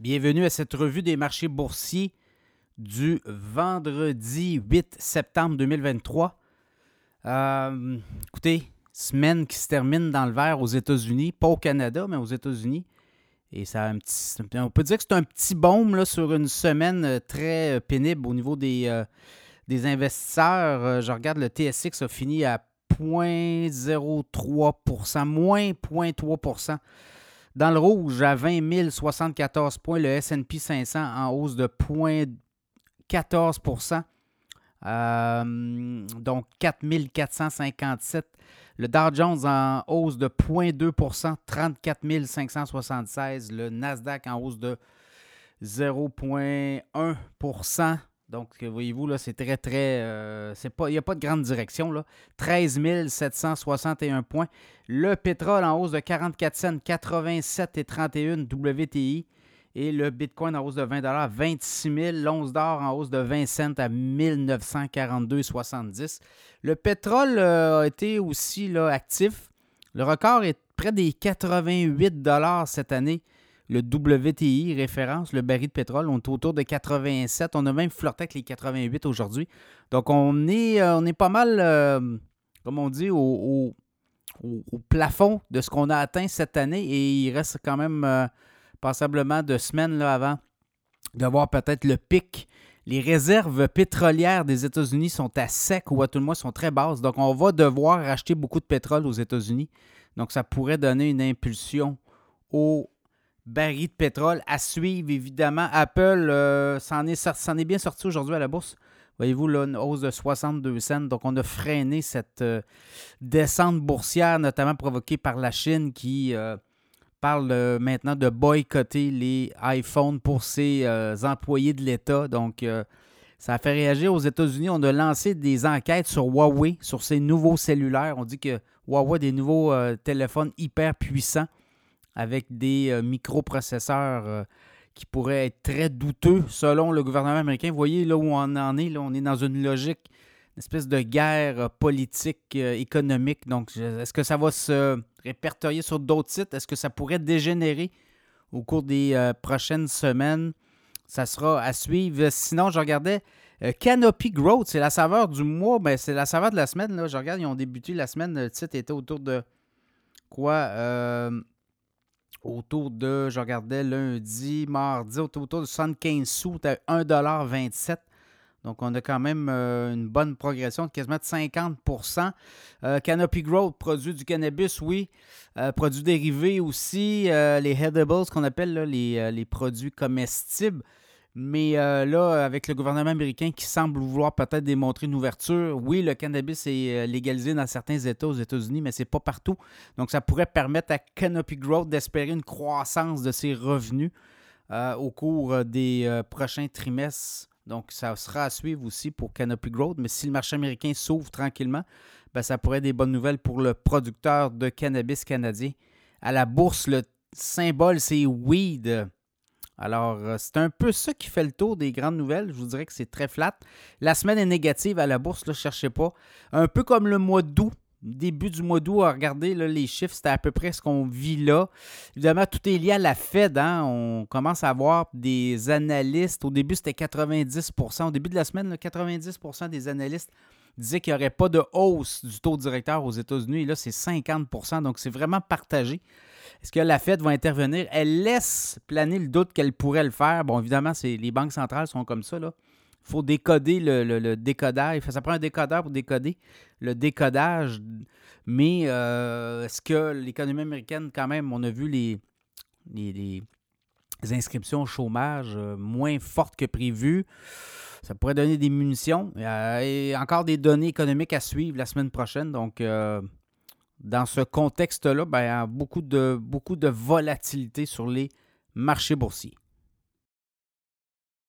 Bienvenue à cette revue des marchés boursiers du vendredi 8 septembre 2023. Euh, écoutez, semaine qui se termine dans le vert aux États-Unis, pas au Canada, mais aux États-Unis. Et ça un petit, on peut dire que c'est un petit baume là, sur une semaine euh, très euh, pénible au niveau des, des investisseurs. Je regarde le TSX a fini à 0,03% moins 0,3 dans le rouge, à 20 074 points, le SP 500 en hausse de 0,14% euh, donc 4 457. Le Dow Jones en hausse de 0,2% 34 576. Le Nasdaq en hausse de 0,1 donc, voyez-vous, là, c'est très, très. Euh, il n'y a pas de grande direction. Là. 13 761 points. Le pétrole en hausse de 44 cents, 87 et 31 WTI. Et le Bitcoin en hausse de 20 26 000. L'once d'or en hausse de 20 cents à 1942,70. Le pétrole euh, a été aussi actif. Le record est près des 88 cette année le WTI référence, le baril de pétrole. On est autour de 87. On a même flirté avec les 88 aujourd'hui. Donc, on est, euh, pas mal, euh, comme on dit, au, plafond de ce qu'on a atteint cette année. Et il reste quand même euh, passablement de semaines là, avant de voir peut-être le pic. Les réserves pétrolières des États-Unis sont à sec ou à tout le moins sont très basses. Donc, on va devoir acheter beaucoup de pétrole aux États-Unis. Donc, ça pourrait donner une impulsion au baril de pétrole à suivre, évidemment. Apple euh, s'en est, bien sorti aujourd'hui à la bourse. Voyez-vous, là, une hausse de 62 cents. Donc, on a freiné cette euh, descente boursière, notamment provoquée par la Chine qui euh, parle maintenant de boycotter les iPhones pour ses employés de l'État. Donc, ça a fait réagir aux États-Unis. On a lancé des enquêtes sur Huawei, sur ces nouveaux cellulaires. On dit que Huawei a des nouveaux téléphones hyper puissants avec des euh, microprocesseurs euh, qui pourraient être très douteux selon le gouvernement américain. Vous voyez là où on en est, là, on est dans une logique, une espèce de guerre euh, politique, économique. Donc, est-ce que ça va se répertorier sur d'autres sites? Est-ce que ça pourrait dégénérer au cours des prochaines semaines? Ça sera à suivre. Sinon, je regardais Canopy Growth, c'est la saveur du mois, ben, c'est la saveur de la semaine. Là. Je regarde, ils ont débuté la semaine, le titre était autour de quoi? Autour de, je regardais lundi, mardi, autour de 75 sous, à 1,27 donc, on a quand même euh, une bonne progression de quasiment de 50% euh, Canopy Growth produit du cannabis, oui. Euh, produits dérivés aussi. les headables, qu'on appelle les, les, produits comestibles. Mais euh, là, avec le gouvernement américain qui semble vouloir peut-être démontrer une ouverture, oui, le cannabis est euh, légalisé dans certains États aux États-Unis, mais ce n'est pas partout. Donc, ça pourrait permettre à Canopy Growth d'espérer une croissance de ses revenus euh, au cours des prochains trimestres. Donc, ça sera à suivre aussi pour Canopy Growth. Mais si le marché américain s'ouvre tranquillement, ben, ça pourrait être des bonnes nouvelles pour le producteur de cannabis canadien. À la bourse, le symbole, c'est Weed. Alors, euh, c'est un peu ça qui fait le tour des grandes nouvelles. Je vous dirais que c'est très flat. La semaine est négative à la bourse, ne cherchez pas. Un peu comme le mois d'août. Début du mois d'août, regardez les chiffres, c'était à peu près ce qu'on vit là. Évidemment, tout est lié à la Fed. Hein. On commence à voir des analystes. Au début, c'était 90% Au début de la semaine, 90% des analystes disaient qu'il n'y aurait pas de hausse du taux directeur aux États-Unis. Et là, c'est 50 Donc, c'est vraiment partagé. Est-ce que la Fed va intervenir? Elle laisse planer le doute qu'elle pourrait le faire. Bon, évidemment, les banques centrales sont comme ça. Il faut décoder le, décodage. Ça prend un décodeur pour décoder le décodage. Mais euh, est-ce que l'économie américaine, quand même, on a vu les, les, inscriptions au chômage euh, moins fortes que prévu. Ça pourrait donner des munitions. Euh, et encore des données économiques à suivre la semaine prochaine. Donc, dans ce contexte-là, ben, beaucoup, de, beaucoup de volatilité sur les marchés boursiers.